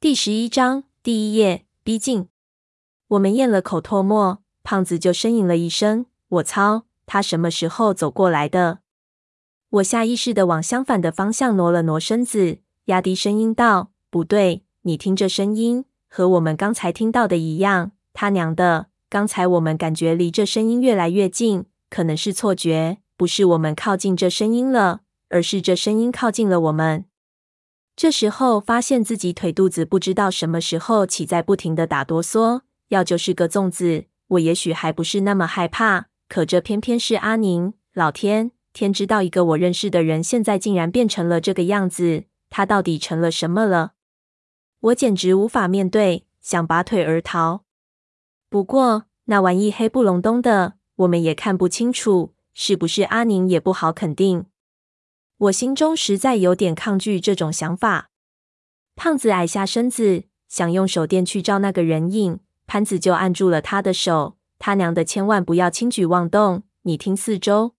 第十一章第一页，逼近。我们咽了口唾沫，胖子就呻吟了一声：“我操，他什么时候走过来的？”我下意识的往相反的方向挪了挪身子，压低声音道：“不对，你听这声音，和我们刚才听到的一样。他娘的，刚才我们感觉离这声音越来越近，可能是错觉，不是我们靠近这声音了，而是这声音靠近了我们。”这时候发现自己腿肚子不知道什么时候起在不停的打哆嗦，要就是个粽子，我也许还不是那么害怕。可这偏偏是阿宁，老天，天知道一个我认识的人现在竟然变成了这个样子，他到底成了什么了？我简直无法面对，想拔腿而逃。不过那玩意黑不隆咚的，我们也看不清楚，是不是阿宁也不好肯定。我心中实在有点抗拒这种想法。胖子矮下身子，想用手电去照那个人影，潘子就按住了他的手。他娘的，千万不要轻举妄动！你听四周。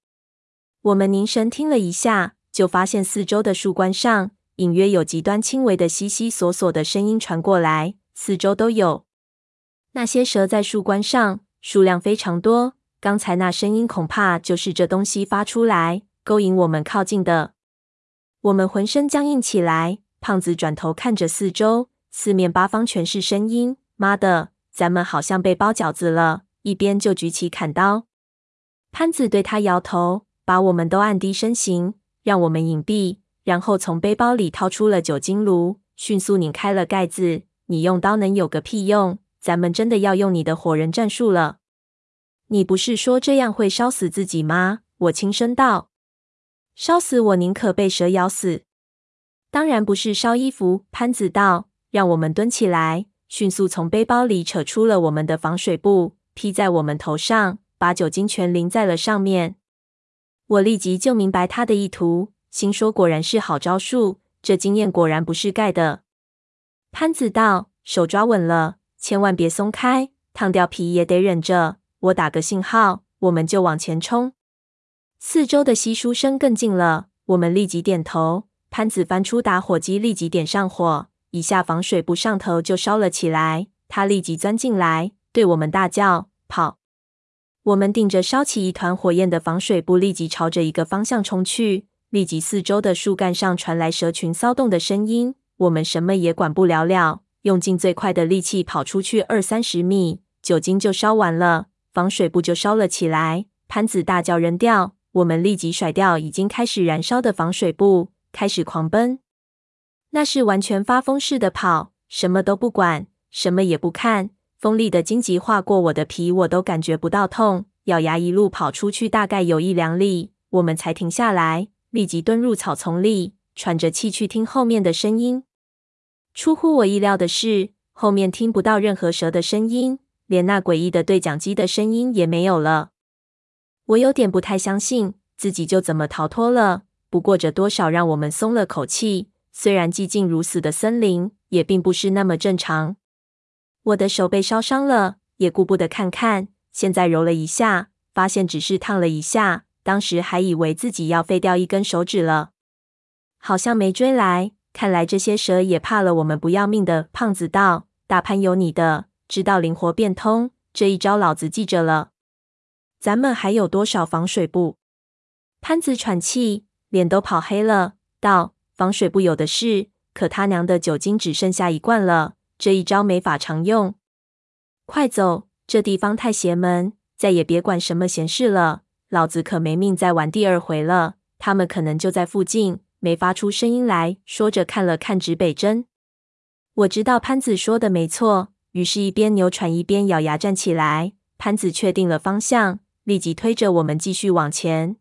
我们凝神听了一下，就发现四周的树冠上隐约有极端轻微的悉悉索索的声音传过来，四周都有。那些蛇在树冠上，数量非常多。刚才那声音恐怕就是这东西发出来。勾引我们靠近的，我们浑身僵硬起来。胖子转头看着四周，四面八方全是声音。妈的，咱们好像被包饺子了！一边就举起砍刀。潘子对他摇头，把我们都按低身形，让我们隐蔽。然后从背包里掏出了酒精炉，迅速拧开了盖子。你用刀能有个屁用？咱们真的要用你的火人战术了？你不是说这样会烧死自己吗？我轻声道。烧死我，宁可被蛇咬死。当然不是烧衣服。潘子道：“让我们蹲起来，迅速从背包里扯出了我们的防水布，披在我们头上，把酒精全淋在了上面。”我立即就明白他的意图，心说果然是好招数，这经验果然不是盖的。潘子道：“手抓稳了，千万别松开，烫掉皮也得忍着。我打个信号，我们就往前冲。”四周的稀疏声更近了，我们立即点头。潘子翻出打火机，立即点上火，一下防水布上头就烧了起来。他立即钻进来，对我们大叫：“跑！”我们顶着烧起一团火焰的防水布，立即朝着一个方向冲去。立即四周的树干上传来蛇群骚动的声音，我们什么也管不了了，用尽最快的力气跑出去二三十米，酒精就烧完了，防水布就烧了起来。潘子大叫：“扔掉！”我们立即甩掉已经开始燃烧的防水布，开始狂奔。那是完全发疯似的跑，什么都不管，什么也不看。锋利的荆棘划过我的皮，我都感觉不到痛。咬牙一路跑出去，大概有一两里，我们才停下来，立即蹲入草丛里，喘着气去听后面的声音。出乎我意料的是，后面听不到任何蛇的声音，连那诡异的对讲机的声音也没有了。我有点不太相信自己就怎么逃脱了，不过这多少让我们松了口气。虽然寂静如死的森林也并不是那么正常。我的手被烧伤了，也顾不得看看。现在揉了一下，发现只是烫了一下，当时还以为自己要废掉一根手指了。好像没追来，看来这些蛇也怕了我们不要命的。胖子道：“大潘有你的，知道灵活变通，这一招老子记着了。”咱们还有多少防水布？潘子喘气，脸都跑黑了，道：“防水布有的是，可他娘的酒精只剩下一罐了，这一招没法常用。快走，这地方太邪门，再也别管什么闲事了。老子可没命再玩第二回了。他们可能就在附近，没发出声音来。”说着看了看指北针，我知道潘子说的没错，于是一边扭喘一边咬牙站起来。潘子确定了方向。立即推着我们继续往前。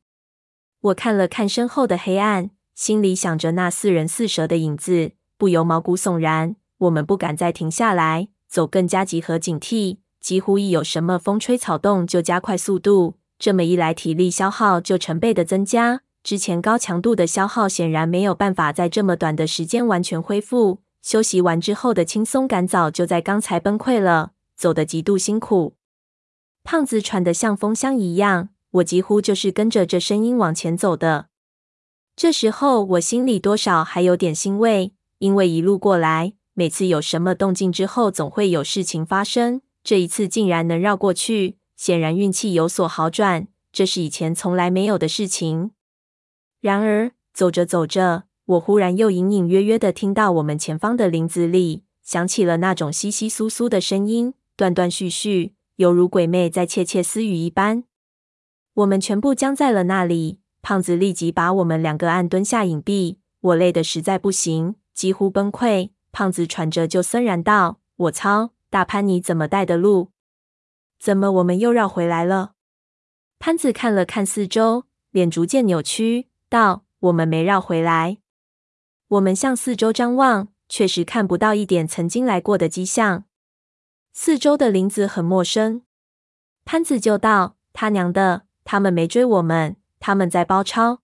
我看了看身后的黑暗，心里想着那似人似蛇的影子，不由毛骨悚然。我们不敢再停下来，走更加集合警惕，几乎一有什么风吹草动就加快速度。这么一来，体力消耗就成倍的增加。之前高强度的消耗显然没有办法在这么短的时间完全恢复。休息完之后的轻松感早就在刚才崩溃了，走得极度辛苦。胖子喘得像风箱一样，我几乎就是跟着这声音往前走的。这时候我心里多少还有点欣慰，因为一路过来，每次有什么动静之后，总会有事情发生。这一次竟然能绕过去，显然运气有所好转。这是以前从来没有的事情。然而，走着走着，我忽然又隐隐约约的听到我们前方的林子里响起了那种窸窸窣窣的声音，断断续续，犹如鬼魅在窃窃私语一般。我们全部僵在了那里。胖子立即把我们两个按蹲下隐蔽。我累得实在不行，几乎崩溃。胖子喘着就森然道：“我操，大潘你怎么带的路？怎么我们又绕回来了？”潘子看了看四周，脸逐渐扭曲，道：“我们没绕回来。”我们向四周张望，确实看不到一点曾经来过的迹象。四周的林子很陌生。潘子就道：“他娘的，他们没追我们，他们在包抄。”